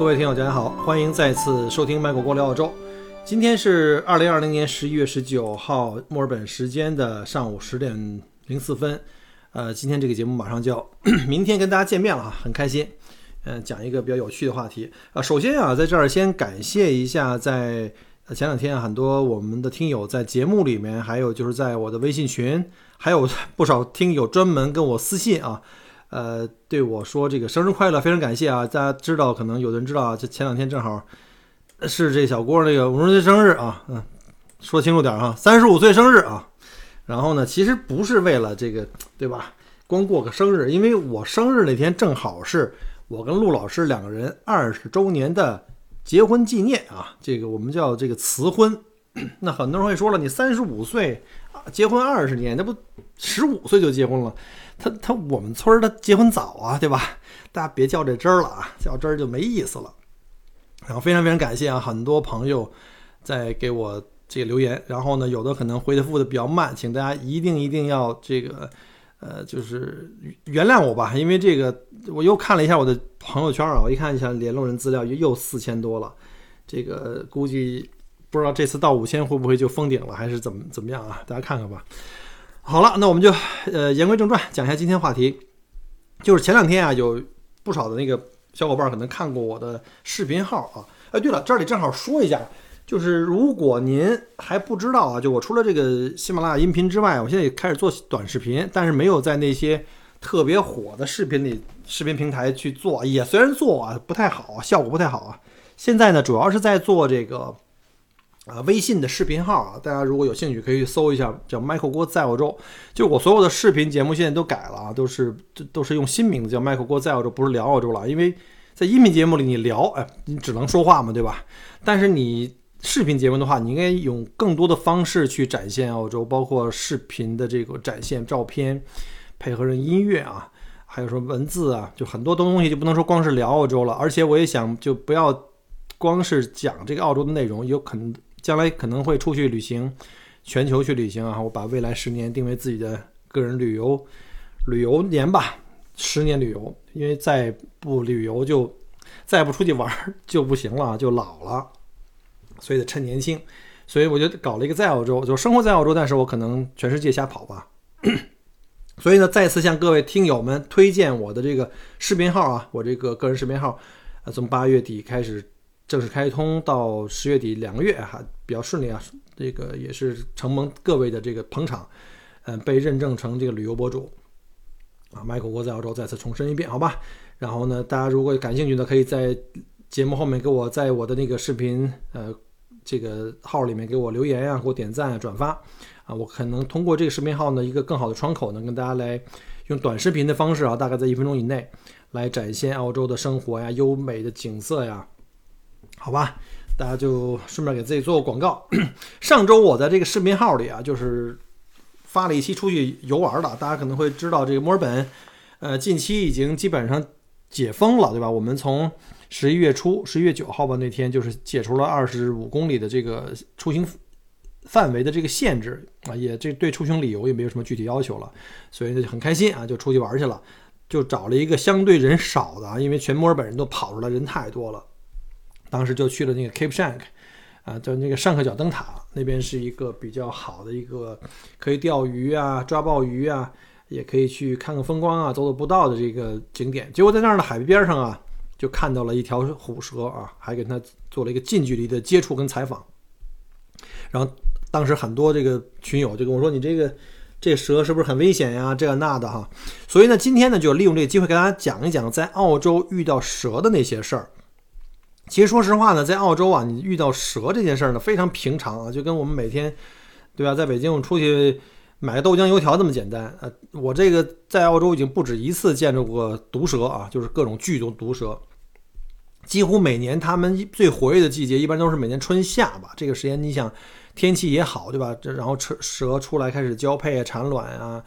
各位听友，大家好，欢迎再次收听麦克郭聊澳洲。今天是二零二零年十一月十九号墨尔本时间的上午十点零四分。呃，今天这个节目马上就要 明天跟大家见面了哈，很开心。嗯，讲一个比较有趣的话题啊。首先啊，在这儿先感谢一下，在前两天很多我们的听友在节目里面，还有就是在我的微信群，还有不少听友专门跟我私信啊。呃，对我说这个生日快乐，非常感谢啊！大家知道，可能有的人知道啊，这前两天正好是这小郭那个五十岁生日啊，嗯，说清楚点哈，三十五岁生日啊。然后呢，其实不是为了这个，对吧？光过个生日，因为我生日那天正好是我跟陆老师两个人二十周年的结婚纪念啊，这个我们叫这个辞婚。那很多人会说了，你三十五岁，结婚二十年，那不十五岁就结婚了？他他我们村儿他结婚早啊，对吧？大家别较这真儿了啊，较真儿就没意思了。然后非常非常感谢啊，很多朋友在给我这个留言，然后呢，有的可能回复的比较慢，请大家一定一定要这个呃，就是原谅我吧，因为这个我又看了一下我的朋友圈啊，我一看一下联络人资料又又四千多了，这个估计不知道这次到五千会不会就封顶了，还是怎么怎么样啊？大家看看吧。好了，那我们就呃言归正传，讲一下今天话题。就是前两天啊，有不少的那个小伙伴可能看过我的视频号啊。哎，对了，这里正好说一下，就是如果您还不知道啊，就我除了这个喜马拉雅音频之外，我现在也开始做短视频，但是没有在那些特别火的视频里视频平台去做，也虽然做啊不太好，效果不太好啊。现在呢，主要是在做这个。啊，微信的视频号啊，大家如果有兴趣可以去搜一下，叫 Michael 郭在澳洲。就我所有的视频节目现在都改了啊，都是都都是用新名字叫 Michael 郭在澳洲，不是聊澳洲了。因为在音频节目里你聊，哎，你只能说话嘛，对吧？但是你视频节目的话，你应该用更多的方式去展现澳洲，包括视频的这个展现照片，配合着音乐啊，还有说文字啊，就很多东西就不能说光是聊澳洲了。而且我也想，就不要光是讲这个澳洲的内容，有可能。将来可能会出去旅行，全球去旅行啊！我把未来十年定为自己的个人旅游旅游年吧，十年旅游，因为再不旅游就再不出去玩 就不行了，就老了，所以得趁年轻。所以我就搞了一个在澳洲，就生活在澳洲，但是我可能全世界瞎跑吧。所以呢，再次向各位听友们推荐我的这个视频号啊，我这个个人视频号，呃，从八月底开始。正式开通到十月底两个月还比较顺利啊，这个也是承蒙各位的这个捧场，嗯，被认证成这个旅游博主啊。麦克国在澳洲再次重申一遍，好吧。然后呢，大家如果感兴趣的，可以在节目后面给我在我的那个视频呃这个号里面给我留言啊，给我点赞啊，转发啊，我可能通过这个视频号呢一个更好的窗口，呢跟大家来用短视频的方式啊，大概在一分钟以内来展现澳洲的生活呀、优美的景色呀。好吧，大家就顺便给自己做个广告。上周我在这个视频号里啊，就是发了一期出去游玩的。大家可能会知道，这个墨尔本，呃，近期已经基本上解封了，对吧？我们从十一月初，十一月九号吧，那天就是解除了二十五公里的这个出行范围的这个限制啊，也这对出行理由也没有什么具体要求了，所以呢就很开心啊，就出去玩去了，就找了一个相对人少的啊，因为全墨尔本人都跑出来，人太多了。当时就去了那个 Cape Shank，啊，叫那个上克角灯塔，那边是一个比较好的一个可以钓鱼啊、抓鲍鱼啊，也可以去看看风光啊、走走步道的这个景点。结果在那儿的海边上啊，就看到了一条虎蛇啊，还给它做了一个近距离的接触跟采访。然后当时很多这个群友就跟我说：“你这个这蛇是不是很危险呀？这那的哈。”所以呢，今天呢就利用这个机会给大家讲一讲在澳洲遇到蛇的那些事儿。其实说实话呢，在澳洲啊，你遇到蛇这件事儿呢，非常平常啊，就跟我们每天，对吧？在北京我们出去买个豆浆油条这么简单啊。我这个在澳洲已经不止一次见着过毒蛇啊，就是各种剧毒毒蛇。几乎每年它们最活跃的季节一般都是每年春夏吧。这个时间你想天气也好，对吧？这然后蛇蛇出来开始交配啊、产卵啊。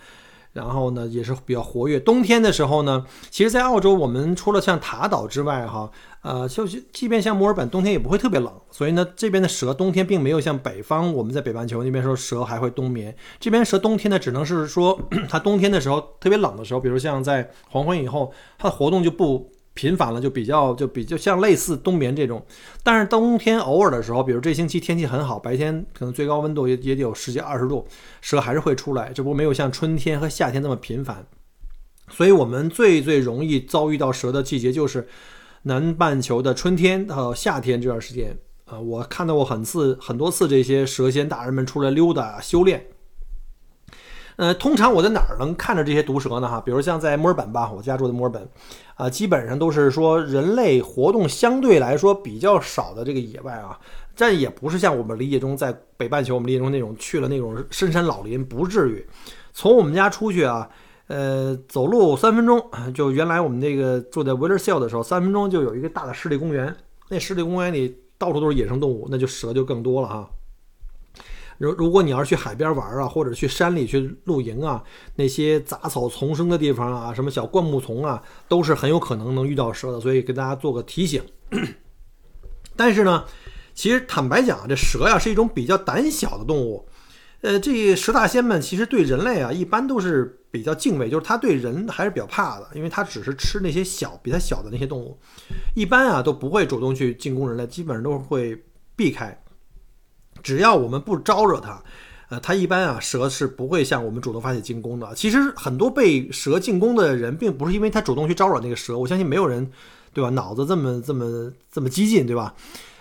然后呢，也是比较活跃。冬天的时候呢，其实，在澳洲，我们除了像塔岛之外，哈，呃，就是即便像墨尔本，冬天也不会特别冷。所以呢，这边的蛇冬天并没有像北方，我们在北半球那边说蛇还会冬眠。这边蛇冬天呢，只能是说 它冬天的时候特别冷的时候，比如像在黄昏以后，它的活动就不。频繁了就比较就比较像类似冬眠这种，但是冬天偶尔的时候，比如这星期天气很好，白天可能最高温度也也得有十几二十度，蛇还是会出来，只不没有像春天和夏天那么频繁。所以我们最最容易遭遇到蛇的季节就是南半球的春天和夏天这段时间啊，我看到过很次很多次这些蛇仙大人们出来溜达修炼。呃，通常我在哪儿能看着这些毒蛇呢？哈，比如像在墨尔本吧，我家住的墨尔本，啊，基本上都是说人类活动相对来说比较少的这个野外啊，但也不是像我们理解中在北半球我们理解中那种去了那种深山老林，不至于。从我们家出去啊，呃，走路三分钟，就原来我们那个住在 w i l l e r s e l l 的时候，三分钟就有一个大的湿地公园，那湿地公园里到处都是野生动物，那就蛇就更多了哈。如如果你要是去海边玩啊，或者去山里去露营啊，那些杂草丛生的地方啊，什么小灌木丛啊，都是很有可能能遇到蛇的，所以给大家做个提醒。但是呢，其实坦白讲，这蛇呀是一种比较胆小的动物。呃，这蛇大仙们其实对人类啊一般都是比较敬畏，就是它对人还是比较怕的，因为它只是吃那些小比它小的那些动物，一般啊都不会主动去进攻人类，基本上都会避开。只要我们不招惹它，呃，它一般啊，蛇是不会向我们主动发起进攻的。其实很多被蛇进攻的人，并不是因为他主动去招惹那个蛇，我相信没有人，对吧？脑子这么这么这么激进，对吧？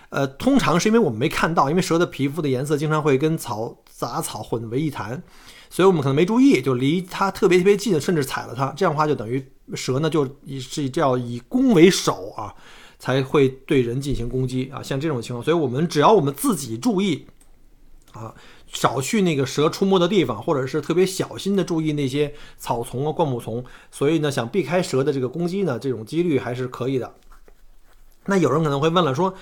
呃，通常是因为我们没看到，因为蛇的皮肤的颜色经常会跟草杂草混为一谈，所以我们可能没注意，就离它特别特别近，甚至踩了它。这样的话，就等于蛇呢，就以是这样以攻为守啊，才会对人进行攻击啊。像这种情况，所以我们只要我们自己注意。啊，少去那个蛇出没的地方，或者是特别小心的注意那些草丛啊、灌木丛。所以呢，想避开蛇的这个攻击呢，这种几率还是可以的。那有人可能会问了，说，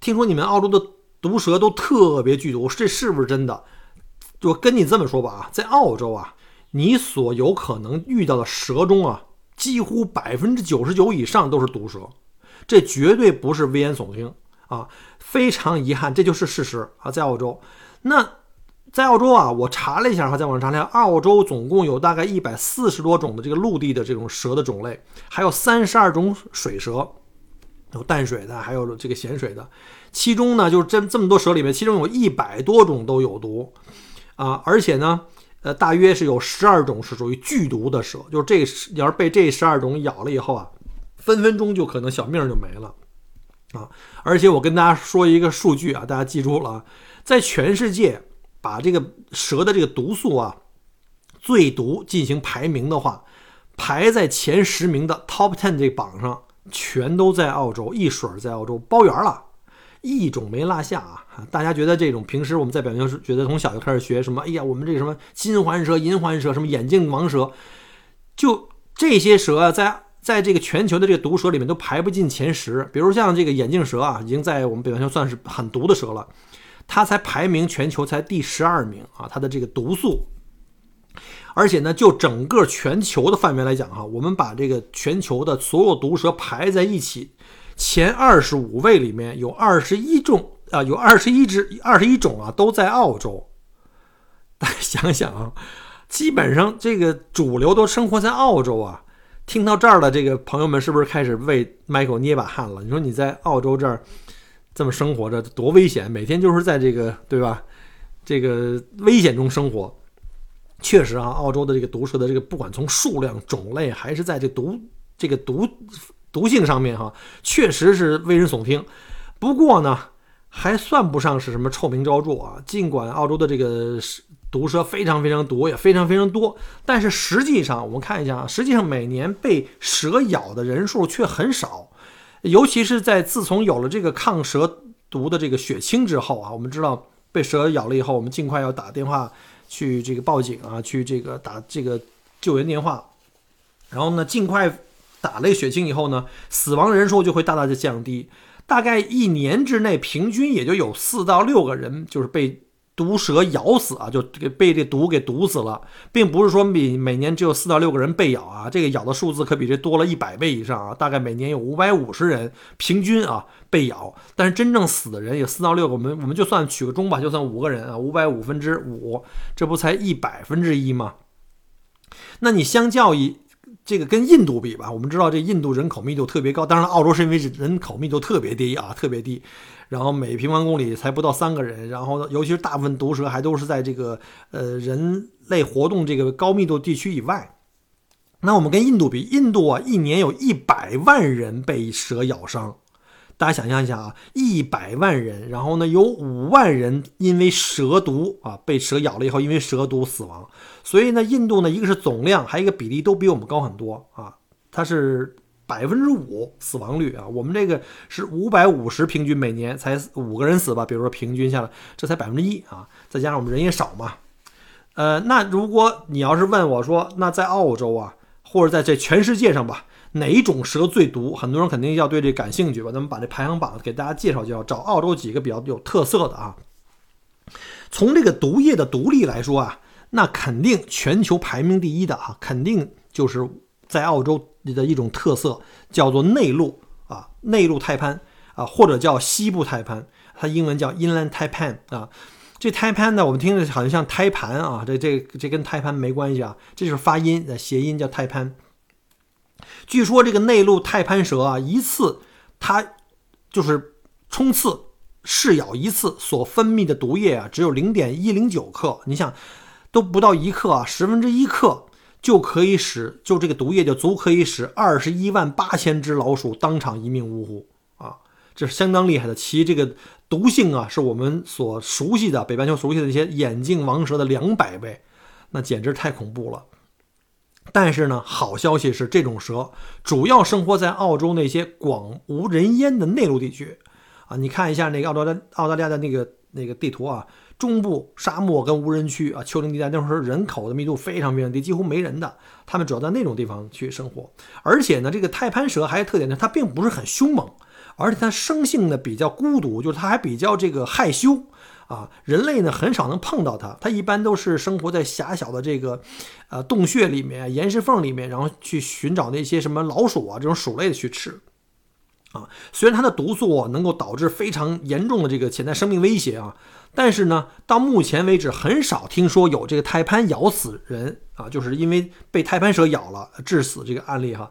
听说你们澳洲的毒蛇都特别剧毒，这是不是真的？就跟你这么说吧啊，在澳洲啊，你所有可能遇到的蛇中啊，几乎百分之九十九以上都是毒蛇，这绝对不是危言耸听啊！非常遗憾，这就是事实啊，在澳洲。那在澳洲啊，我查了一下哈，在网上查了一下，澳洲总共有大概一百四十多种的这个陆地的这种蛇的种类，还有三十二种水蛇，有淡水的，还有这个咸水的。其中呢，就是这这么多蛇里面，其中有一百多种都有毒啊，而且呢，呃，大约是有十二种是属于剧毒的蛇，就是这要是被这十二种咬了以后啊，分分钟就可能小命就没了啊。而且我跟大家说一个数据啊，大家记住了。在全世界把这个蛇的这个毒素啊，最毒进行排名的话，排在前十名的 Top Ten 这榜上，全都在澳洲，一水儿在澳洲包圆了，一种没落下啊！大家觉得这种平时我们在表面是觉得从小就开始学什么？哎呀，我们这个什么金环蛇、银环蛇，什么眼镜王蛇，就这些蛇啊，在在这个全球的这个毒蛇里面都排不进前十。比如像这个眼镜蛇啊，已经在我们北半球算是很毒的蛇了。它才排名全球才第十二名啊，它的这个毒素，而且呢，就整个全球的范围来讲哈，我们把这个全球的所有毒蛇排在一起，前二十五位里面有二十一种啊，有二十一只、二十一种啊，都在澳洲。大家想想啊，基本上这个主流都生活在澳洲啊。听到这儿的这个朋友们，是不是开始为 Michael 捏把汗了？你说你在澳洲这儿？这么生活着多危险，每天就是在这个对吧？这个危险中生活，确实啊，澳洲的这个毒蛇的这个不管从数量、种类，还是在这毒这个毒毒性上面哈，确实是危人耸听。不过呢，还算不上是什么臭名昭著啊。尽管澳洲的这个毒蛇非常非常毒，也非常非常多，但是实际上我们看一下啊，实际上每年被蛇咬的人数却很少。尤其是在自从有了这个抗蛇毒的这个血清之后啊，我们知道被蛇咬了以后，我们尽快要打电话去这个报警啊，去这个打这个救援电话，然后呢，尽快打了血清以后呢，死亡人数就会大大的降低。大概一年之内，平均也就有四到六个人就是被毒蛇咬死啊，就给被这毒给毒死了，并不是说比每年只有四到六个人被咬啊，这个咬的数字可比这多了一百倍以上啊，大概每年有五百五十人平均啊被咬，但是真正死的人有四到六个，我们我们就算取个中吧，就算五个人啊，五百五分之五，这不才一百分之一吗？那你相较于。这个跟印度比吧，我们知道这印度人口密度特别高，当然澳洲是因为人口密度特别低啊，特别低，然后每平方公里才不到三个人，然后尤其是大部分毒蛇还都是在这个呃人类活动这个高密度地区以外。那我们跟印度比，印度啊一年有一百万人被蛇咬伤。大家想象一下啊，一百万人，然后呢，有五万人因为蛇毒啊被蛇咬了以后，因为蛇毒死亡。所以呢，印度呢，一个是总量，还有一个比例都比我们高很多啊。它是百分之五死亡率啊，我们这个是五百五十，平均每年才五个人死吧。比如说平均下来，这才百分之一啊，再加上我们人也少嘛。呃，那如果你要是问我说，那在澳洲啊，或者在这全世界上吧？哪一种蛇最毒？很多人肯定要对这感兴趣吧？咱们把这排行榜给大家介绍介绍，找澳洲几个比较有特色的啊。从这个毒液的毒力来说啊，那肯定全球排名第一的啊，肯定就是在澳洲的一种特色，叫做内陆啊，内陆胎盘啊，或者叫西部胎盘，它英文叫 Inland Taipan 啊。这胎盘呢，我们听着好像像胎盘啊，这这这跟胎盘没关系啊，这就是发音的谐音叫胎盘。据说这个内陆泰攀蛇啊，一次它就是冲刺试咬一次所分泌的毒液啊，只有零点一零九克。你想，都不到一克啊，十分之一克就可以使就这个毒液就足可以使二十一万八千只老鼠当场一命呜呼啊！这是相当厉害的，其这个毒性啊，是我们所熟悉的北半球熟悉的那些眼镜王蛇的两百倍，那简直太恐怖了。但是呢，好消息是，这种蛇主要生活在澳洲那些广无人烟的内陆地区，啊，你看一下那个澳大澳大利亚的那个那个地图啊，中部沙漠跟无人区啊，丘陵地带，那时候人口的密度非常非常低，几乎没人的，他们主要在那种地方去生活。而且呢，这个泰攀蛇还有特点呢，它并不是很凶猛，而且它生性呢比较孤独，就是它还比较这个害羞。啊，人类呢很少能碰到它，它一般都是生活在狭小的这个，呃，洞穴里面、岩石缝里面，然后去寻找那些什么老鼠啊这种鼠类的去吃。啊，虽然它的毒素能够导致非常严重的这个潜在生命威胁啊，但是呢，到目前为止很少听说有这个胎盘咬死人啊，就是因为被胎盘蛇咬了致死这个案例哈。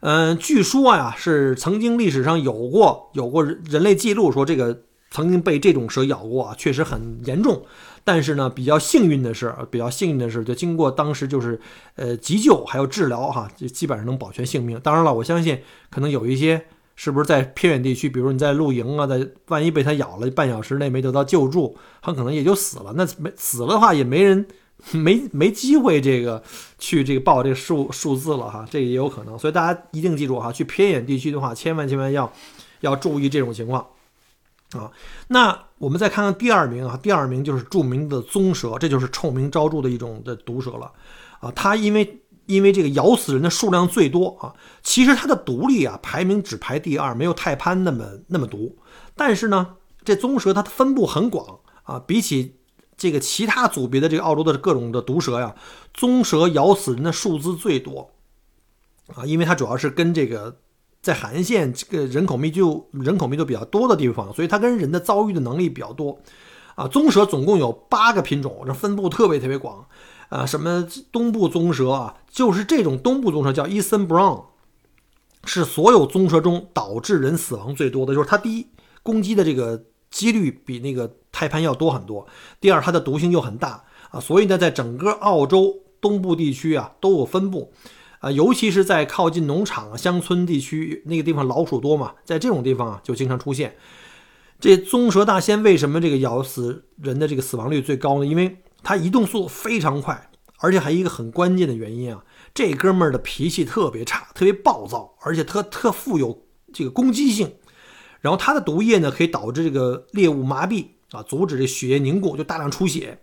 嗯，据说呀是曾经历史上有过有过人类记录说这个。曾经被这种蛇咬过啊，确实很严重。但是呢，比较幸运的是，比较幸运的是，就经过当时就是呃急救还有治疗哈，就基本上能保全性命。当然了，我相信可能有一些是不是在偏远地区，比如你在露营啊，在万一被它咬了，半小时内没得到救助，很可能也就死了。那没死了的话，也没人没没机会这个去这个报这个数数字了哈，这也有可能。所以大家一定记住哈，去偏远地区的话，千万千万要要注意这种情况。啊，那我们再看看第二名啊，第二名就是著名的棕蛇，这就是臭名昭著的一种的毒蛇了。啊，它因为因为这个咬死人的数量最多啊，其实它的毒力啊排名只排第二，没有泰潘那么那么毒。但是呢，这棕蛇它的分布很广啊，比起这个其他组别的这个澳洲的各种的毒蛇呀，棕蛇咬死人的数字最多啊，因为它主要是跟这个。在海岸线这个人口密度人口密度比较多的地方，所以它跟人的遭遇的能力比较多，啊，棕蛇总共有八个品种，这分布特别特别广，啊，什么东部棕蛇啊，就是这种东部棕蛇叫 Eastern Brown，是所有棕蛇中导致人死亡最多的，就是它第一攻击的这个几率比那个胎盘要多很多，第二它的毒性又很大啊，所以呢，在整个澳洲东部地区啊都有分布。啊，尤其是在靠近农场、乡村地区，那个地方老鼠多嘛，在这种地方啊，就经常出现。这棕蛇大仙为什么这个咬死人的这个死亡率最高呢？因为它移动速度非常快，而且还一个很关键的原因啊，这哥们儿的脾气特别差，特别暴躁，而且特特富有这个攻击性。然后它的毒液呢，可以导致这个猎物麻痹啊，阻止这血液凝固，就大量出血，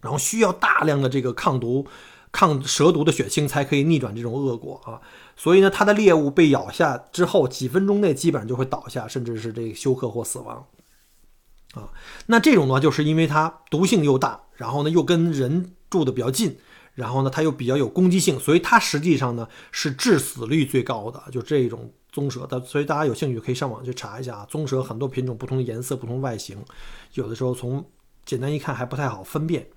然后需要大量的这个抗毒。抗蛇毒的血清才可以逆转这种恶果啊。所以呢，它的猎物被咬下之后，几分钟内基本上就会倒下，甚至是这个休克或死亡啊。那这种呢，就是因为它毒性又大，然后呢又跟人住的比较近，然后呢它又比较有攻击性，所以它实际上呢是致死率最高的，就这种。棕蛇的，所以大家有兴趣可以上网去查一下啊。棕蛇很多品种，不同的颜色，不同外形，有的时候从简单一看还不太好分辨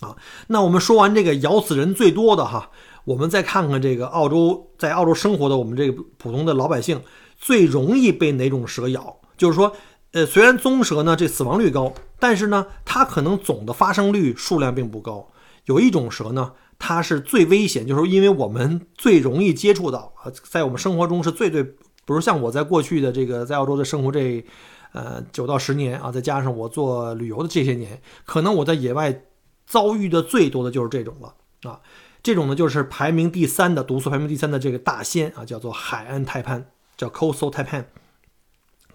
啊。那我们说完这个咬死人最多的哈，我们再看看这个澳洲在澳洲生活的我们这个普通的老百姓最容易被哪种蛇咬？就是说，呃，虽然棕蛇呢这死亡率高，但是呢它可能总的发生率数量并不高。有一种蛇呢。它是最危险，就是因为我们最容易接触到啊，在我们生活中是最最，比如像我在过去的这个在澳洲的生活这，呃九到十年啊，再加上我做旅游的这些年，可能我在野外遭遇的最多的就是这种了啊。这种呢就是排名第三的毒素排名第三的这个大仙啊，叫做海岸泰潘，叫 Coastal Taipan，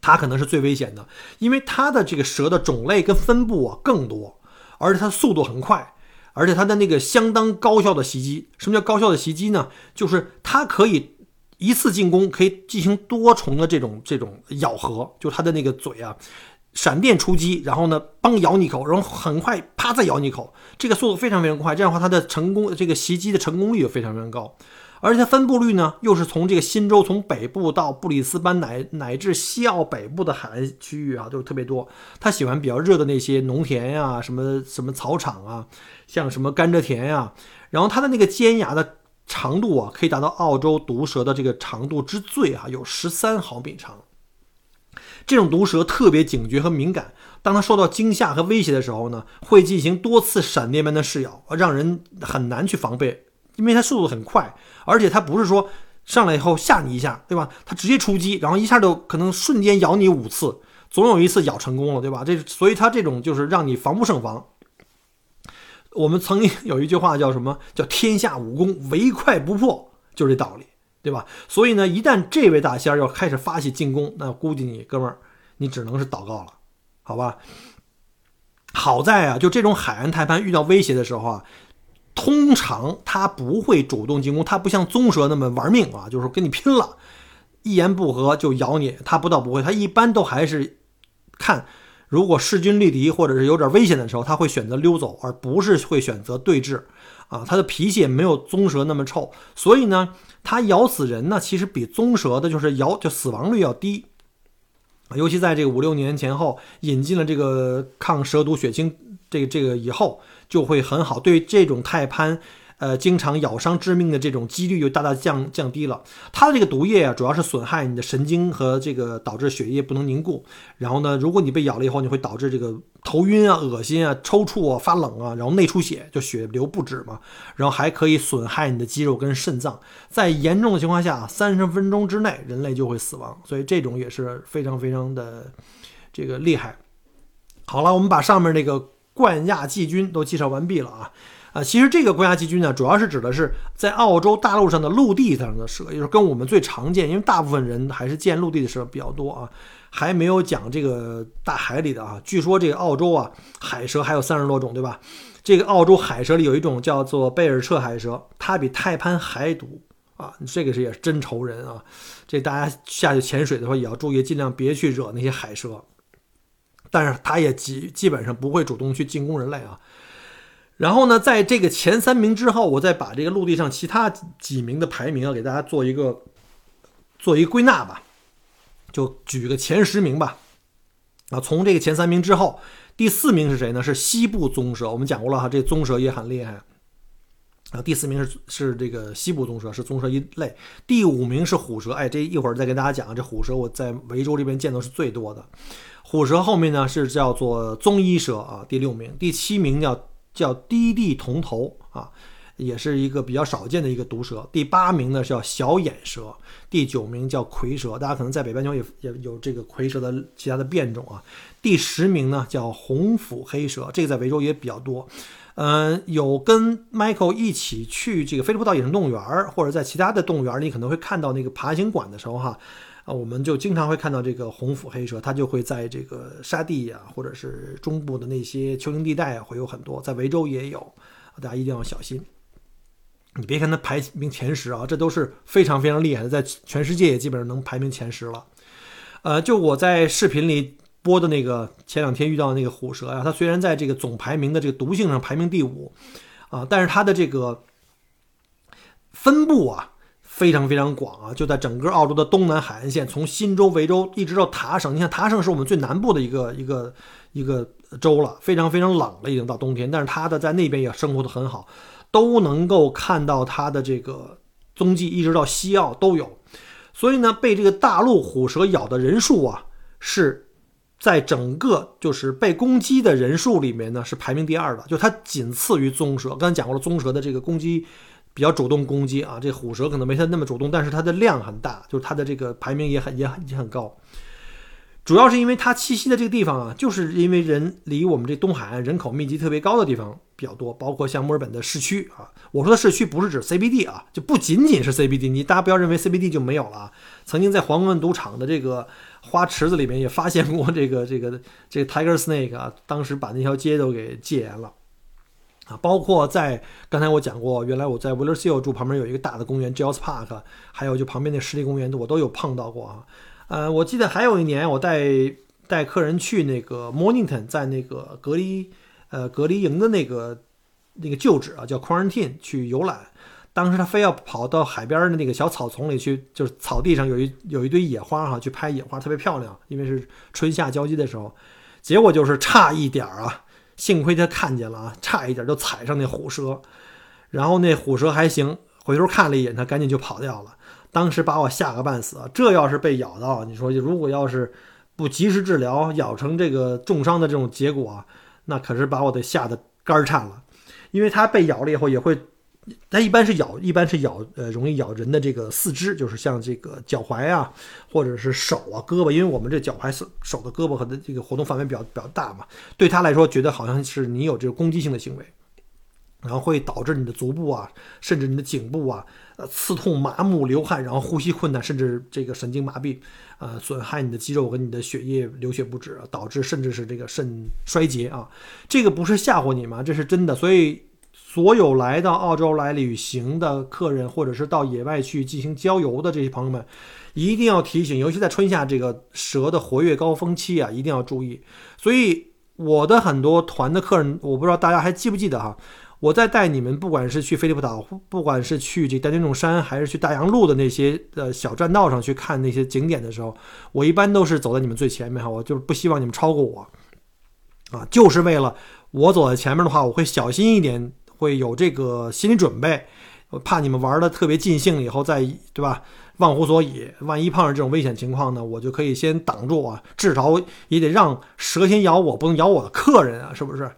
它可能是最危险的，因为它的这个蛇的种类跟分布啊更多，而且它速度很快。而且它的那个相当高效的袭击，什么叫高效的袭击呢？就是它可以一次进攻，可以进行多重的这种这种咬合，就它的那个嘴啊，闪电出击，然后呢，帮咬你一口，然后很快啪再咬你一口，这个速度非常非常快，这样的话它的成功这个袭击的成功率也非常非常高。而且它分布率呢，又是从这个新州从北部到布里斯班乃乃至西澳北部的海岸区域啊，都特别多。它喜欢比较热的那些农田呀，什么什么草场啊，像什么甘蔗田呀。然后它的那个尖牙的长度啊，可以达到澳洲毒蛇的这个长度之最啊，有十三毫米长。这种毒蛇特别警觉和敏感，当它受到惊吓和威胁的时候呢，会进行多次闪电般的噬咬，让人很难去防备。因为它速度很快，而且它不是说上来以后吓你一下，对吧？它直接出击，然后一下就可能瞬间咬你五次，总有一次咬成功了，对吧？这所以它这种就是让你防不胜防。我们曾经有一句话叫什么？叫“天下武功，唯快不破”，就是这道理，对吧？所以呢，一旦这位大仙儿要开始发起进攻，那估计你哥们儿，你只能是祷告了，好吧？好在啊，就这种海岸台盘遇到威胁的时候啊。通常它不会主动进攻，它不像棕蛇那么玩命啊，就是跟你拼了，一言不合就咬你。它不倒不会，它一般都还是看，如果势均力敌或者是有点危险的时候，它会选择溜走，而不是会选择对峙啊。它的脾气也没有棕蛇那么臭，所以呢，它咬死人呢，其实比棕蛇的就是咬就死亡率要低。尤其在这个五六年前后引进了这个抗蛇毒血清这个这个以后。就会很好，对这种泰潘，呃，经常咬伤致命的这种几率就大大降降低了。它的这个毒液啊，主要是损害你的神经和这个导致血液不能凝固。然后呢，如果你被咬了以后，你会导致这个头晕啊、恶心啊、抽搐啊、发冷啊，然后内出血，就血流不止嘛。然后还可以损害你的肌肉跟肾脏，在严重的情况下，三十分钟之内人类就会死亡。所以这种也是非常非常的这个厉害。好了，我们把上面那个。冠亚季军都介绍完毕了啊，啊，其实这个冠亚季军呢，主要是指的是在澳洲大陆上的陆地上的蛇，也就是跟我们最常见，因为大部分人还是见陆地的蛇比较多啊，还没有讲这个大海里的啊。据说这个澳洲啊，海蛇还有三十多种，对吧？这个澳洲海蛇里有一种叫做贝尔彻海蛇，它比泰潘还毒啊，这个是也是真仇人啊。这大家下去潜水的时候也要注意，尽量别去惹那些海蛇。但是它也基基本上不会主动去进攻人类啊。然后呢，在这个前三名之后，我再把这个陆地上其他几名的排名啊，给大家做一个做一个归纳吧。就举个前十名吧。啊，从这个前三名之后，第四名是谁呢？是西部棕蛇。我们讲过了哈，这棕蛇也很厉害。然后，第四名是是这个西部棕蛇，是棕蛇一类。第五名是虎蛇。哎，这一会儿再跟大家讲，这虎蛇我在维州这边见到是最多的。虎蛇后面呢是叫做棕衣蛇啊，第六名，第七名叫叫低地铜头啊，也是一个比较少见的一个毒蛇。第八名呢叫小眼蛇，第九名叫蝰蛇，大家可能在北半球也也有这个蝰蛇的其他的变种啊。第十名呢叫红腹黑蛇，这个在维州也比较多。嗯，有跟 Michael 一起去这个飞利浦岛野生动物园或者在其他的动物园你可能会看到那个爬行馆的时候哈。啊，我们就经常会看到这个红腹黑蛇，它就会在这个沙地呀，或者是中部的那些丘陵地带啊，会有很多，在维州也有，大家一定要小心你别看它排名前十啊，这都是非常非常厉害的，在全世界也基本上能排名前十了。呃，就我在视频里播的那个前两天遇到的那个虎蛇呀，它虽然在这个总排名的这个毒性上排名第五啊，但是它的这个分布啊非常非常广啊，就在整个澳洲的东南海岸线，从新州、维州一直到塔省。你看塔省是我们最南部的一个一个一个州了，非常非常冷了，已经到冬天，但是它的在那边也生活的很好。都能够看到它的这个踪迹，一直到西澳都有。所以呢，被这个大陆虎蛇咬的人数啊，是在整个就是被攻击的人数里面呢是排名第二的，就它仅次于棕蛇。刚才讲过了，棕蛇的这个攻击比较主动攻击啊，这虎蛇可能没它那么主动，但是它的量很大，就是它的这个排名也很也很也很高。主要是因为它栖息的这个地方啊，就是因为人离我们这东海岸人口密集特别高的地方比较多，包括像墨尔本的市区啊。我说的市区不是指 CBD 啊，就不仅仅是 CBD。你大家不要认为 CBD 就没有了。曾经在皇冠赌场的这个花池子里面也发现过这个这个这个 Tiger Snake 啊，当时把那条街都给戒严了啊。包括在刚才我讲过，原来我在 w i l l e r s i l l 住旁边有一个大的公园 Giles Park，还有就旁边那湿地公园，我都有碰到过啊。呃，我记得还有一年，我带带客人去那个 Mornington，在那个隔离呃隔离营的那个那个旧址啊，叫 Quarantine 去游览。当时他非要跑到海边的那个小草丛里去，就是草地上有一有一堆野花哈，去拍野花，特别漂亮。因为是春夏交接的时候，结果就是差一点儿啊，幸亏他看见了啊，差一点就踩上那虎蛇，然后那虎蛇还行，回头看了一眼，他赶紧就跑掉了。当时把我吓个半死，这要是被咬到，你说如果要是不及时治疗，咬成这个重伤的这种结果，那可是把我得吓得肝颤了。因为它被咬了以后也会，它一般是咬，一般是咬，呃，容易咬人的这个四肢，就是像这个脚踝啊，或者是手啊、胳膊，因为我们这脚踝、手手的胳膊和的这个活动范围比较比较大嘛，对他来说觉得好像是你有这个攻击性的行为。然后会导致你的足部啊，甚至你的颈部啊，呃，刺痛、麻木、流汗，然后呼吸困难，甚至这个神经麻痹，呃，损害你的肌肉和你的血液流血不止，导致甚至是这个肾衰竭啊。这个不是吓唬你吗？这是真的。所以，所有来到澳洲来旅行的客人，或者是到野外去进行郊游的这些朋友们，一定要提醒，尤其在春夏这个蛇的活跃高峰期啊，一定要注意。所以，我的很多团的客人，我不知道大家还记不记得哈。我在带你们，不管是去菲利普岛，不管是去这丹顶种山，还是去大洋路的那些呃小栈道上去看那些景点的时候，我一般都是走在你们最前面哈，我就是不希望你们超过我，啊，就是为了我走在前面的话，我会小心一点，会有这个心理准备，我怕你们玩的特别尽兴以后再对吧，忘乎所以，万一碰上这种危险情况呢，我就可以先挡住啊，至少也得让蛇先咬我，不能咬我的客人啊，是不是？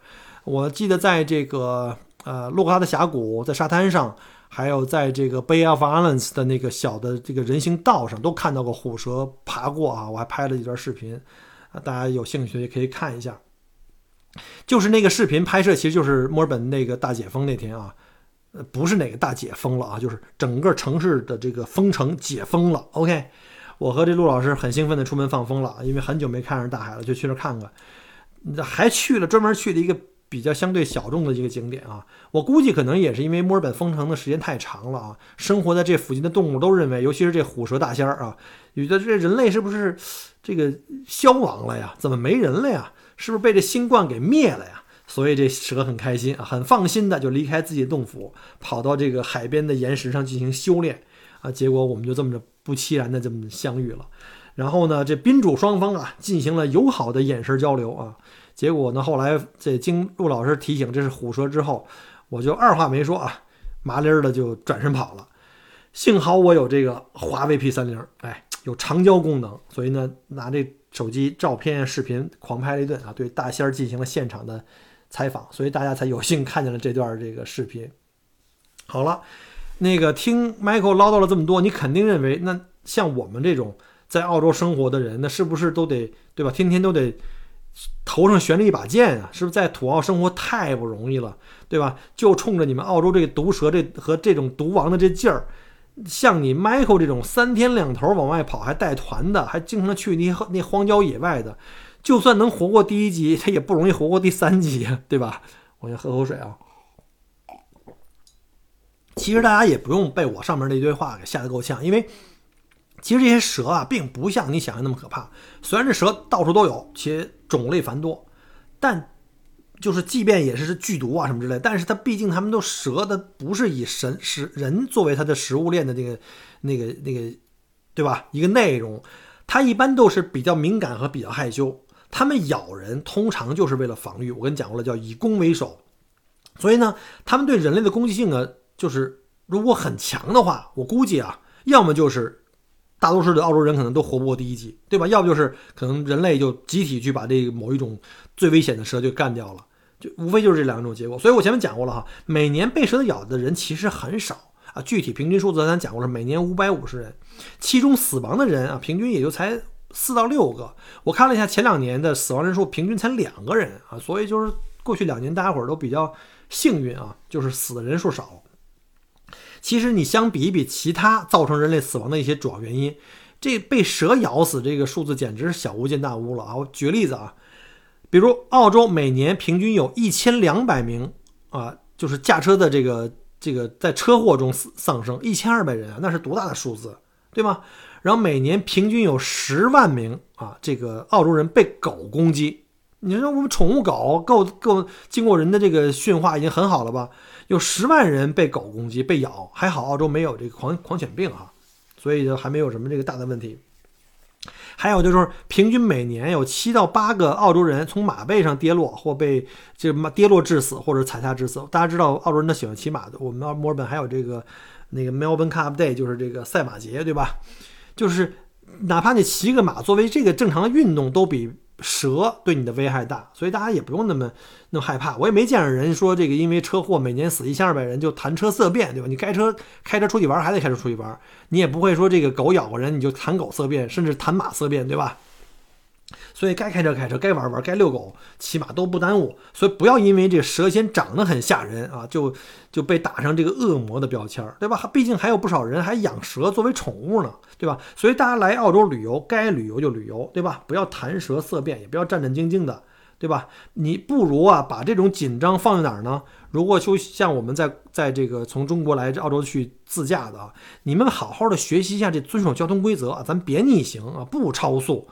我记得在这个。呃，洛克哈的峡谷在沙滩上，还有在这个 Bay of Islands 的那个小的这个人行道上，都看到过虎蛇爬过啊！我还拍了一段视频，啊，大家有兴趣也可以看一下。就是那个视频拍摄，其实就是墨尔本那个大解封那天啊，呃，不是哪个大解封了啊，就是整个城市的这个封城解封了。OK，我和这陆老师很兴奋的出门放风了，因为很久没看上大海了，就去那看看，还去了专门去了一个。比较相对小众的一个景点啊，我估计可能也是因为墨尔本封城的时间太长了啊，生活在这附近的动物都认为，尤其是这虎蛇大仙儿啊，觉得这人类是不是这个消亡了呀？怎么没人了呀？是不是被这新冠给灭了呀？所以这蛇很开心啊，很放心的就离开自己的洞府，跑到这个海边的岩石上进行修炼啊。结果我们就这么着不期然的这么相遇了，然后呢，这宾主双方啊进行了友好的眼神交流啊。结果呢？后来这经陆老师提醒这是虎蛇之后，我就二话没说啊，麻利儿的就转身跑了。幸好我有这个华为 P 三零，哎，有长焦功能，所以呢，拿这手机照片、视频狂拍了一顿啊，对大仙儿进行了现场的采访，所以大家才有幸看见了这段这个视频。好了，那个听 Michael 唠叨了这么多，你肯定认为那像我们这种在澳洲生活的人，那是不是都得对吧？天天都得。头上悬着一把剑啊，是不是在土澳生活太不容易了，对吧？就冲着你们澳洲这个毒蛇这和这种毒王的这劲儿，像你 Michael 这种三天两头往外跑还带团的，还经常去那那荒郊野外的，就算能活过第一集，他也不容易活过第三集，对吧？我先喝口水啊。其实大家也不用被我上面那堆话给吓得够呛，因为其实这些蛇啊，并不像你想象那么可怕。虽然这蛇到处都有，且种类繁多，但就是即便也是剧毒啊什么之类，但是它毕竟它们都蛇的不是以神食人作为它的食物链的那个那个那个，对吧？一个内容，它一般都是比较敏感和比较害羞。它们咬人通常就是为了防御，我跟你讲过了，叫以攻为守。所以呢，它们对人类的攻击性呢，就是如果很强的话，我估计啊，要么就是大多数的澳洲人可能都活不过第一季，对吧？要不就是可能人类就集体去把这某一种最危险的蛇就干掉了。就无非就是这两种结果，所以我前面讲过了哈，每年被蛇咬的人其实很少啊，具体平均数字咱讲过了，每年五百五十人，其中死亡的人啊，平均也就才四到六个。我看了一下前两年的死亡人数，平均才两个人啊，所以就是过去两年大家伙儿都比较幸运啊，就是死的人数少。其实你相比一比其他造成人类死亡的一些主要原因，这被蛇咬死这个数字简直是小巫见大巫了啊！我举例子啊。比如，澳洲每年平均有一千两百名啊，就是驾车的这个这个在车祸中丧丧生一千二百人啊，那是多大的数字，对吗？然后每年平均有十万名啊，这个澳洲人被狗攻击。你说我们宠物狗够够经过人的这个驯化已经很好了吧？有十万人被狗攻击被咬，还好澳洲没有这个狂狂犬病啊，所以就还没有什么这个大的问题。还有就是，平均每年有七到八个澳洲人从马背上跌落，或被就马跌落致死，或者踩踏致死。大家知道，澳洲人他喜欢骑马的。我们墨尔本还有这个那个 Melbourne Cup Day，就是这个赛马节，对吧？就是哪怕你骑个马，作为这个正常的运动，都比。蛇对你的危害大，所以大家也不用那么那么害怕。我也没见着人说这个因为车祸每年死一千二百人就谈车色变，对吧？你开车开车出去玩还得开车出去玩，你也不会说这个狗咬过人你就谈狗色变，甚至谈马色变，对吧？所以该开车开车，该玩玩，该遛狗骑马都不耽误。所以不要因为这蛇仙长得很吓人啊，就就被打上这个恶魔的标签儿，对吧？毕竟还有不少人还养蛇作为宠物呢，对吧？所以大家来澳洲旅游，该旅游就旅游，对吧？不要谈蛇色变，也不要战战兢兢的，对吧？你不如啊，把这种紧张放在哪儿呢？如果就像我们在在这个从中国来澳洲去自驾的啊，你们好好的学习一下这遵守交通规则啊，咱别逆行啊，不超速。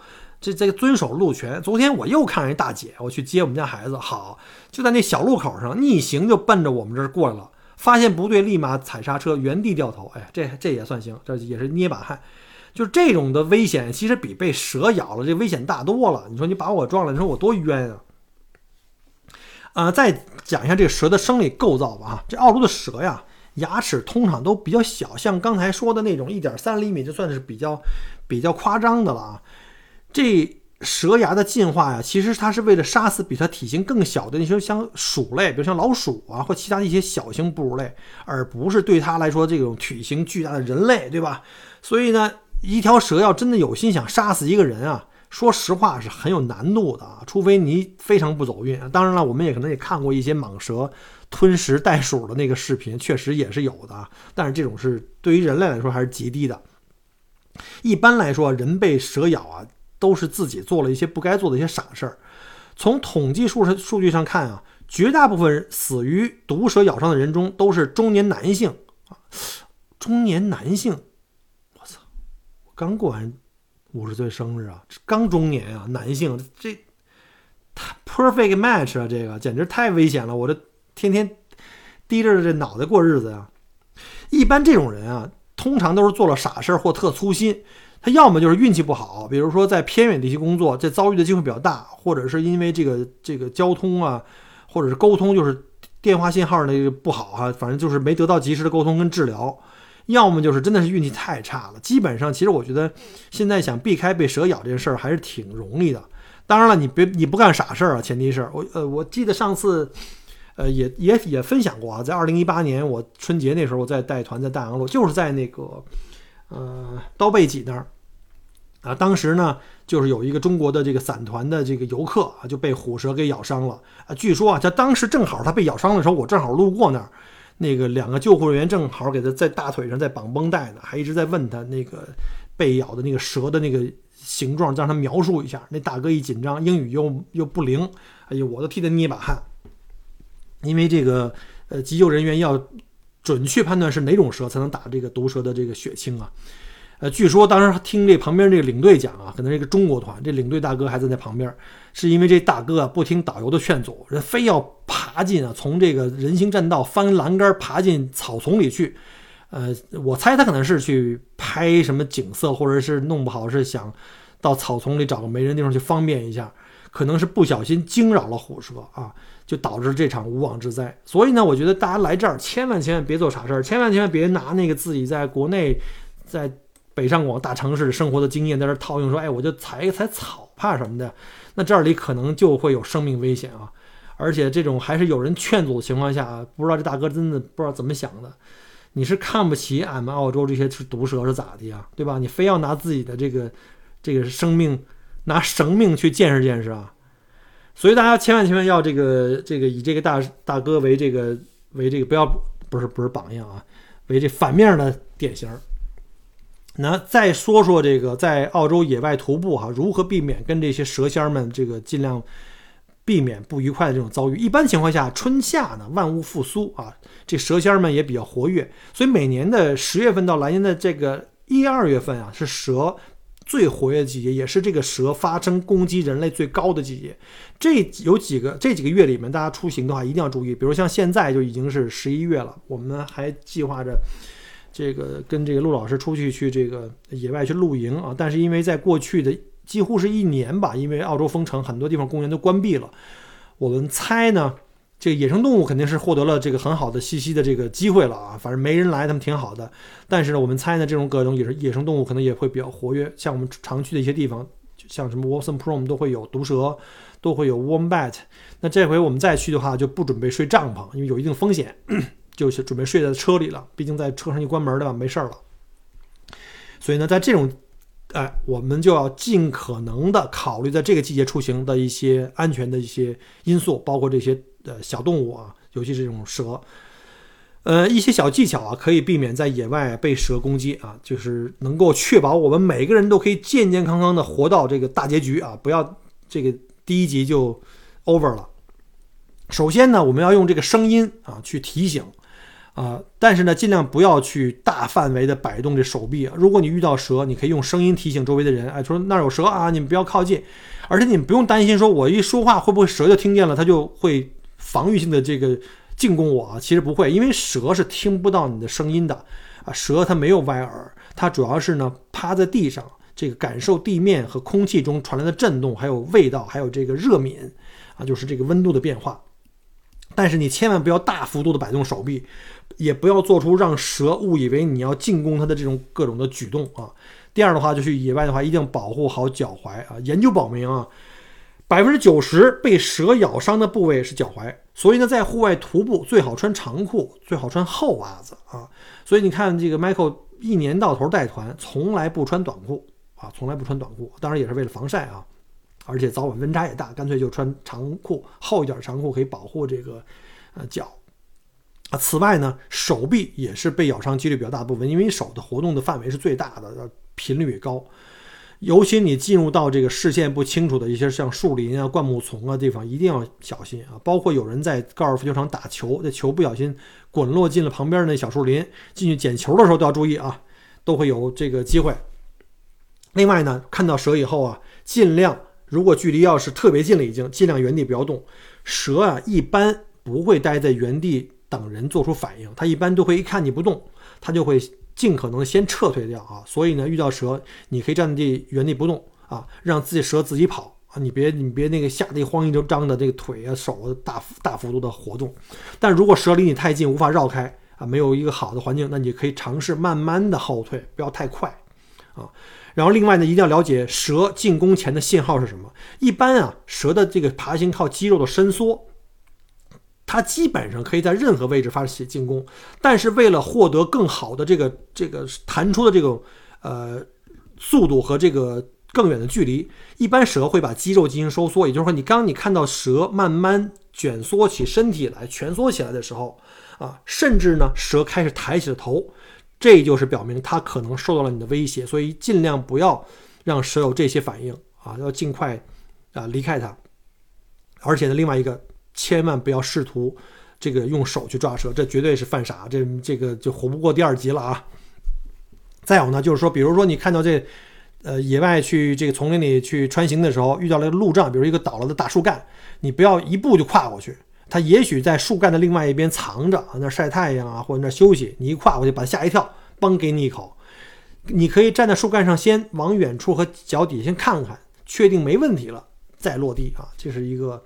这这个遵守路权。昨天我又看上一大姐，我去接我们家孩子，好，就在那小路口上逆行，就奔着我们这儿过来了。发现不对，立马踩刹车，原地掉头。哎，这这也算行，这也是捏把汗。就是这种的危险，其实比被蛇咬了这危险大多了。你说你把我撞了，你说我多冤啊！啊，再讲一下这蛇的生理构造吧。哈，这澳洲的蛇呀，牙齿通常都比较小，像刚才说的那种一点三厘米，就算是比较比较夸张的了啊。这蛇牙的进化呀，其实它是为了杀死比它体型更小的那些像鼠类，比如像老鼠啊，或其他一些小型哺乳类，而不是对它来说这种体型巨大的人类，对吧？所以呢，一条蛇要真的有心想杀死一个人啊，说实话是很有难度的啊，除非你非常不走运。当然了，我们也可能也看过一些蟒蛇吞食袋鼠的那个视频，确实也是有的，但是这种是对于人类来说还是极低的。一般来说，人被蛇咬啊。都是自己做了一些不该做的一些傻事儿。从统计数数据上看啊，绝大部分死于毒蛇咬伤的人中都是中年男性啊。中年男性，我操！我刚过完五十岁生日啊，刚中年啊，男性这太 perfect match 啊，这个简直太危险了。我这天天低着这脑袋过日子呀。一般这种人啊，通常都是做了傻事儿或特粗心。他要么就是运气不好，比如说在偏远地区工作，这遭遇的机会比较大，或者是因为这个这个交通啊，或者是沟通，就是电话信号那个不好哈，反正就是没得到及时的沟通跟治疗。要么就是真的是运气太差了。基本上，其实我觉得现在想避开被蛇咬这件事儿还是挺容易的。当然了，你别你不干傻事儿啊，前提是我呃，我记得上次呃也也也分享过啊，在二零一八年我春节那时候我在带团在大洋路，就是在那个呃刀背脊那儿。啊，当时呢，就是有一个中国的这个散团的这个游客啊，就被虎蛇给咬伤了啊。据说啊，他当时正好他被咬伤的时候，我正好路过那儿，那个两个救护人员正好给他在大腿上在绑绷带呢，还一直在问他那个被咬的那个蛇的那个形状，让他描述一下。那大哥一紧张，英语又又不灵，哎呦，我都替他捏把汗，因为这个呃急救人员要准确判断是哪种蛇才能打这个毒蛇的这个血清啊。呃，据说当时听这旁边这个领队讲啊，可能这个中国团这领队大哥还在那旁边，是因为这大哥啊不听导游的劝阻，人非要爬进啊，从这个人行栈道翻栏杆爬进草丛里去。呃，我猜他可能是去拍什么景色，或者是弄不好是想到草丛里找个没人地方去方便一下，可能是不小心惊扰了虎蛇啊，就导致这场无妄之灾。所以呢，我觉得大家来这儿千万千万别做傻事儿，千万千万别拿那个自己在国内在。北上广大城市生活的经验在这套用，说，哎，我就踩一踩草，怕什么的？那这里可能就会有生命危险啊！而且这种还是有人劝阻的情况下，不知道这大哥真的不知道怎么想的。你是看不起俺们澳洲这些是毒蛇是咋的呀？对吧？你非要拿自己的这个这个生命拿生命去见识见识啊！所以大家千万千万要这个这个以这个大大哥为这个为这个不要不是不是榜样啊，为这反面的典型。那再说说这个在澳洲野外徒步哈，如何避免跟这些蛇仙儿们这个尽量避免不愉快的这种遭遇？一般情况下，春夏呢万物复苏啊，这蛇仙儿们也比较活跃，所以每年的十月份到来年的这个一二月份啊，是蛇最活跃的季节，也是这个蛇发生攻击人类最高的季节。这有几个这几个月里面，大家出行的话一定要注意，比如像现在就已经是十一月了，我们还计划着。这个跟这个陆老师出去去这个野外去露营啊，但是因为在过去的几乎是一年吧，因为澳洲封城，很多地方公园都关闭了。我们猜呢，这个野生动物肯定是获得了这个很好的栖息的这个机会了啊，反正没人来，他们挺好的。但是呢，我们猜呢，这种各种野生野生动物可能也会比较活跃，像我们常去的一些地方，像什么 w a t s o n Prom 都会有毒蛇，都会有 Wombat。那这回我们再去的话，就不准备睡帐篷，因为有一定风险。就是准备睡在车里了，毕竟在车上一关门对吧？没事儿了。所以呢，在这种，哎，我们就要尽可能的考虑在这个季节出行的一些安全的一些因素，包括这些呃小动物啊，尤其是这种蛇，呃，一些小技巧啊，可以避免在野外被蛇攻击啊，就是能够确保我们每个人都可以健健康康的活到这个大结局啊，不要这个第一集就 over 了。首先呢，我们要用这个声音啊去提醒。啊，但是呢，尽量不要去大范围的摆动这手臂。如果你遇到蛇，你可以用声音提醒周围的人，哎，说那儿有蛇啊，你们不要靠近。而且你们不用担心，说我一说话会不会蛇就听见了，它就会防御性的这个进攻我啊？其实不会，因为蛇是听不到你的声音的啊。蛇它没有歪耳，它主要是呢趴在地上，这个感受地面和空气中传来的震动，还有味道，还有这个热敏啊，就是这个温度的变化。但是你千万不要大幅度的摆动手臂。也不要做出让蛇误以为你要进攻它的这种各种的举动啊。第二的话，就去野外的话，一定保护好脚踝啊。研究表明啊，百分之九十被蛇咬伤的部位是脚踝，所以呢，在户外徒步最好穿长裤，最好穿厚袜子啊。所以你看，这个 Michael 一年到头带团，从来不穿短裤啊，从来不穿短裤，当然也是为了防晒啊，而且早晚温差也大，干脆就穿长裤，厚一点长裤可以保护这个呃脚。啊，此外呢，手臂也是被咬伤几率比较大的部分，因为手的活动的范围是最大的，频率也高。尤其你进入到这个视线不清楚的一些像树林啊、灌木丛啊地方，一定要小心啊。包括有人在高尔夫球场打球，这球不小心滚落进了旁边那小树林，进去捡球的时候都要注意啊，都会有这个机会。另外呢，看到蛇以后啊，尽量如果距离要是特别近了，已经尽量原地不要动。蛇啊，一般不会待在原地。等人做出反应，它一般都会一看你不动，它就会尽可能先撤退掉啊。所以呢，遇到蛇，你可以站在地原地不动啊，让自己蛇自己跑啊，你别你别那个吓得慌一张的这个腿啊手啊大大幅度的活动。但如果蛇离你太近，无法绕开啊，没有一个好的环境，那你可以尝试慢慢的后退，不要太快啊。然后另外呢，一定要了解蛇进攻前的信号是什么。一般啊，蛇的这个爬行靠肌肉的伸缩。它基本上可以在任何位置发起进攻，但是为了获得更好的这个这个弹出的这种呃速度和这个更远的距离，一般蛇会把肌肉进行收缩。也就是说，你刚你看到蛇慢慢卷缩起身体来、蜷缩起来的时候啊，甚至呢蛇开始抬起了头，这就是表明它可能受到了你的威胁。所以尽量不要让蛇有这些反应啊，要尽快啊离开它。而且呢，另外一个。千万不要试图这个用手去抓蛇，这绝对是犯傻，这这个就活不过第二集了啊。再有呢，就是说，比如说你看到这，呃，野外去这个丛林里去穿行的时候，遇到了路障，比如一个倒了的大树干，你不要一步就跨过去，它也许在树干的另外一边藏着，啊那晒太阳啊，或者那休息，你一跨过去把它吓一跳，嘣给你一口。你可以站在树干上，先往远处和脚底先看看，确定没问题了再落地啊，这是一个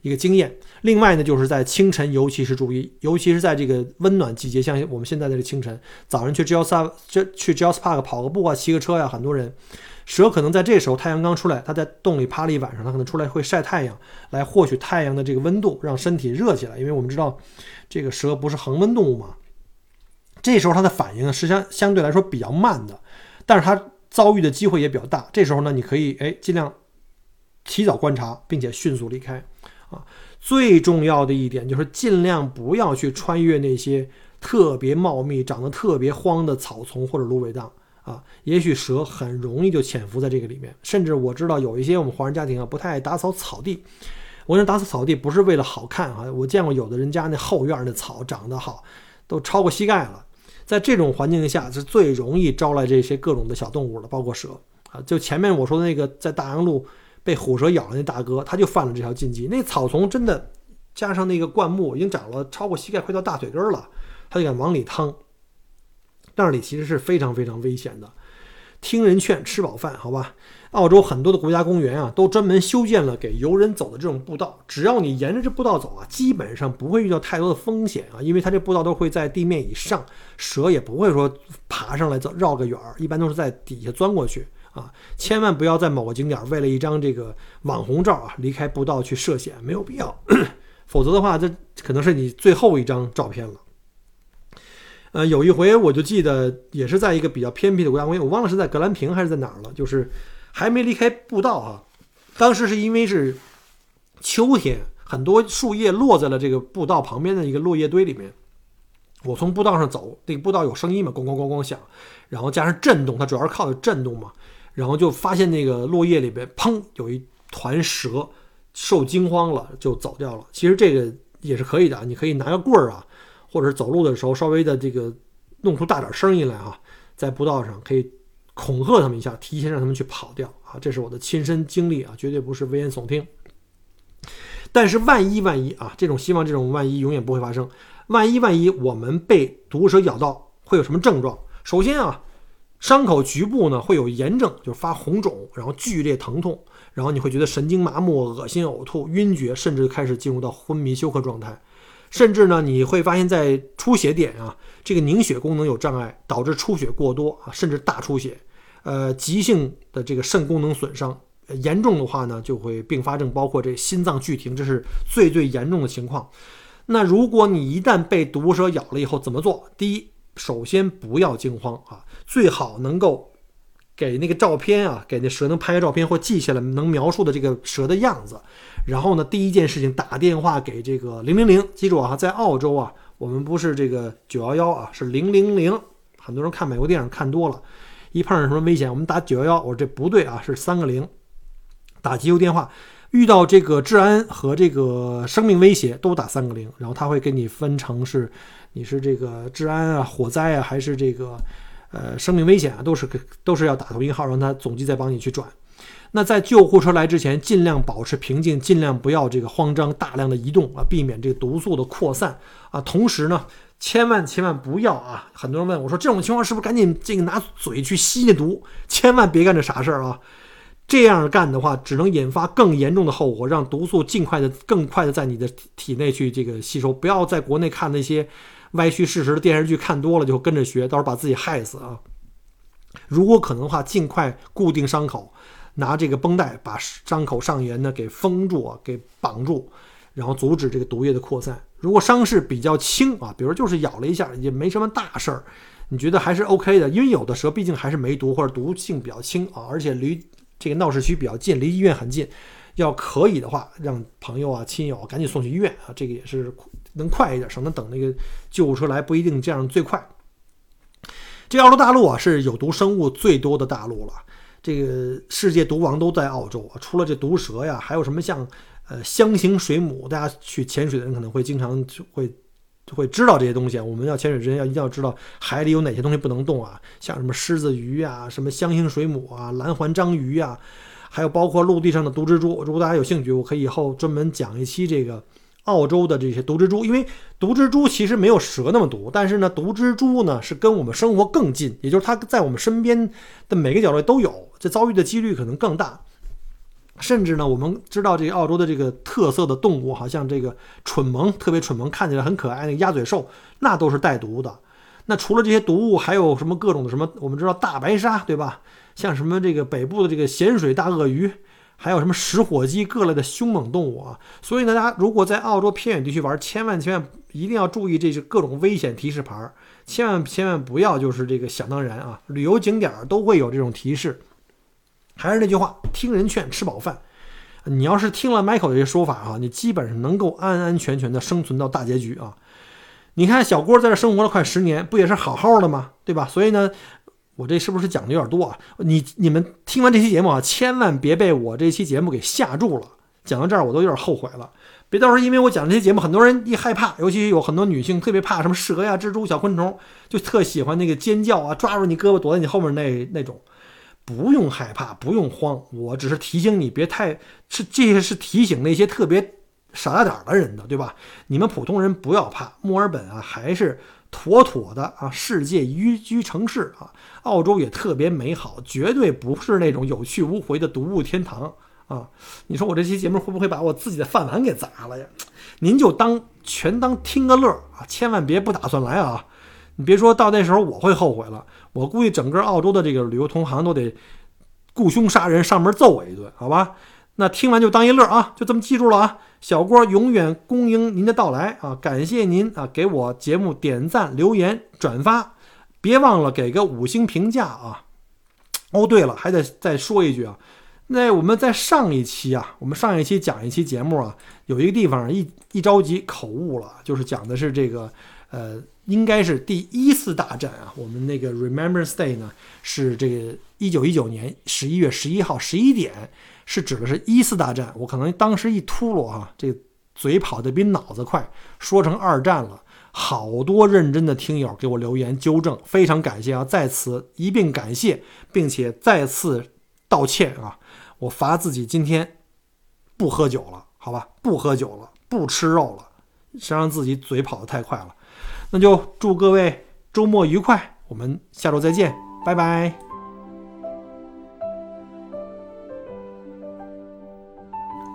一个经验。另外呢，就是在清晨，尤其是注意，尤其是在这个温暖季节，像我们现在的这清晨，早上去 j 斯 s 这去 j 斯 s Park 跑个步啊，骑个车呀，很多人蛇可能在这时候太阳刚出来，它在洞里趴了一晚上，它可能出来会晒太阳，来获取太阳的这个温度，让身体热起来。因为我们知道这个蛇不是恒温动物嘛。这时候它的反应是相相对来说比较慢的，但是它遭遇的机会也比较大。这时候呢，你可以哎尽量提早观察，并且迅速离开啊。最重要的一点就是尽量不要去穿越那些特别茂密、长得特别荒的草丛或者芦苇荡啊。也许蛇很容易就潜伏在这个里面。甚至我知道有一些我们华人家庭啊不太爱打扫草地。我想打扫草地不是为了好看啊，我见过有的人家那后院那草长得好，都超过膝盖了。在这种环境下是最容易招来这些各种的小动物的，包括蛇啊。就前面我说的那个在大洋路被虎蛇咬了那大哥，他就犯了这条禁忌。那草丛真的加上那个灌木已经长了超过膝盖，快到大腿根了，他就敢往里趟。那里其实是非常非常危险的。听人劝，吃饱饭，好吧。澳洲很多的国家公园啊，都专门修建了给游人走的这种步道。只要你沿着这步道走啊，基本上不会遇到太多的风险啊，因为它这步道都会在地面以上，蛇也不会说爬上来走绕个远儿，一般都是在底下钻过去啊。千万不要在某个景点为了一张这个网红照啊离开步道去涉险，没有必要。否则的话，这可能是你最后一张照片了。呃，有一回我就记得也是在一个比较偏僻的国家公园，我忘了是在格兰平还是在哪儿了，就是。还没离开步道啊，当时是因为是秋天，很多树叶落在了这个步道旁边的一个落叶堆里面。我从步道上走，那个步道有声音嘛，咣咣咣咣响，然后加上震动，它主要是靠的震动嘛，然后就发现那个落叶里边，砰，有一团蛇，受惊慌了就走掉了。其实这个也是可以的，你可以拿个棍儿啊，或者是走路的时候稍微的这个弄出大点声音来啊，在步道上可以。恐吓他们一下，提前让他们去跑掉啊！这是我的亲身经历啊，绝对不是危言耸听。但是万一万一啊，这种希望这种万一永远不会发生。万一万一我们被毒蛇咬到，会有什么症状？首先啊，伤口局部呢会有炎症，就是发红肿，然后剧烈疼痛，然后你会觉得神经麻木、恶心、呕吐、晕厥，甚至开始进入到昏迷休克状态。甚至呢，你会发现在出血点啊，这个凝血功能有障碍，导致出血过多啊，甚至大出血，呃，急性的这个肾功能损伤，严重的话呢，就会并发症，包括这心脏剧停，这是最最严重的情况。那如果你一旦被毒蛇咬了以后怎么做？第一，首先不要惊慌啊，最好能够。给那个照片啊，给那蛇能拍个照片或记下来能描述的这个蛇的样子，然后呢，第一件事情打电话给这个零零零，记住啊，在澳洲啊，我们不是这个九幺幺啊，是零零零。很多人看美国电影看多了，一碰上什么危险，我们打九幺幺，我说这不对啊，是三个零。打急救电话，遇到这个治安和这个生命威胁都打三个零，然后他会给你分成是你是这个治安啊、火灾啊，还是这个。呃，生命危险啊，都是都是要打同一号，让他总机再帮你去转。那在救护车来之前，尽量保持平静，尽量不要这个慌张，大量的移动啊，避免这个毒素的扩散啊。同时呢，千万千万不要啊！很多人问我说，这种情况是不是赶紧这个拿嘴去吸那毒？千万别干这傻事儿啊！这样干的话，只能引发更严重的后果，让毒素尽快的、更快的在你的体内去这个吸收。不要在国内看那些。歪曲事实的电视剧看多了就跟着学，到时候把自己害死啊！如果可能的话，尽快固定伤口，拿这个绷带把伤口上沿呢给封住啊，给绑住，然后阻止这个毒液的扩散。如果伤势比较轻啊，比如就是咬了一下，也没什么大事儿，你觉得还是 OK 的，因为有的蛇毕竟还是没毒或者毒性比较轻啊，而且离这个闹市区比较近，离医院很近。要可以的话，让朋友啊、亲友赶紧送去医院啊，这个也是。能快一点，省得等那个救护车来，不一定这样最快。这澳洲大陆啊，是有毒生物最多的大陆了。这个世界毒王都在澳洲啊，除了这毒蛇呀，还有什么像呃箱型水母，大家去潜水的人可能会经常会就会知道这些东西。我们要潜水之前要一定要知道海里有哪些东西不能动啊，像什么狮子鱼啊、什么箱型水母啊、蓝环章鱼啊，还有包括陆地上的毒蜘蛛。如果大家有兴趣，我可以以后专门讲一期这个。澳洲的这些毒蜘蛛，因为毒蜘蛛其实没有蛇那么毒，但是呢，毒蜘蛛呢是跟我们生活更近，也就是它在我们身边的每个角落都有，这遭遇的几率可能更大。甚至呢，我们知道这个澳洲的这个特色的动物，好像这个蠢萌，特别蠢萌，看起来很可爱那个鸭嘴兽，那都是带毒的。那除了这些毒物，还有什么各种的什么？我们知道大白鲨，对吧？像什么这个北部的这个咸水大鳄鱼。还有什么食火鸡各类的凶猛动物啊？所以呢，大家如果在澳洲偏远地区玩，千万千万一定要注意这些各种危险提示牌，千万千万不要就是这个想当然啊！旅游景点都会有这种提示。还是那句话，听人劝，吃饱饭。你要是听了 Michael 这些说法啊，你基本上能够安安全全的生存到大结局啊！你看小郭在这生活了快十年，不也是好好的吗？对吧？所以呢。我这是不是讲的有点多啊？你你们听完这期节目啊，千万别被我这期节目给吓住了。讲到这儿，我都有点后悔了。别到时候因为我讲这些节目，很多人一害怕，尤其有很多女性特别怕什么蛇呀、蜘蛛、小昆虫，就特喜欢那个尖叫啊，抓住你胳膊躲在你后面那那种。不用害怕，不用慌，我只是提醒你别太是这些是提醒那些特别傻大胆的人的，对吧？你们普通人不要怕。墨尔本啊，还是。妥妥的啊，世界宜居城市啊，澳洲也特别美好，绝对不是那种有去无回的毒物天堂啊！你说我这期节目会不会把我自己的饭碗给砸了呀？您就当全当听个乐啊，千万别不打算来啊！你别说到那时候我会后悔了，我估计整个澳洲的这个旅游同行都得雇凶杀人上门揍我一顿，好吧？那听完就当一乐啊，就这么记住了啊！小郭永远恭迎您的到来啊！感谢您啊，给我节目点赞、留言、转发，别忘了给个五星评价啊！哦，对了，还得再说一句啊，那我们在上一期啊，我们上一期讲一期节目啊，有一个地方一一着急口误了，就是讲的是这个呃，应该是第一次大战啊。我们那个 Remembrance Day 呢，是这个一九一九年十一月十一号十一点。是指的是一次大战，我可能当时一秃噜哈，这嘴跑得比脑子快，说成二战了。好多认真的听友给我留言纠正，非常感谢啊，在此一并感谢，并且再次道歉啊。我罚自己今天不喝酒了，好吧，不喝酒了，不吃肉了，谁让自己嘴跑得太快了。那就祝各位周末愉快，我们下周再见，拜拜。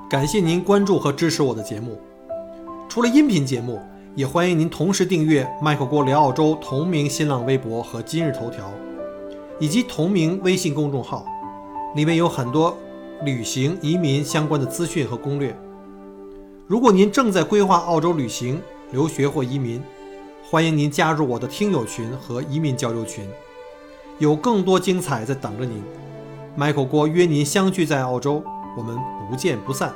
感谢您关注和支持我的节目。除了音频节目，也欢迎您同时订阅“麦克郭聊澳洲”同名新浪微博和今日头条，以及同名微信公众号，里面有很多旅行、移民相关的资讯和攻略。如果您正在规划澳洲旅行、留学或移民，欢迎您加入我的听友群和移民交流群，有更多精彩在等着您。Michael 郭约您相聚在澳洲。我们不见不散。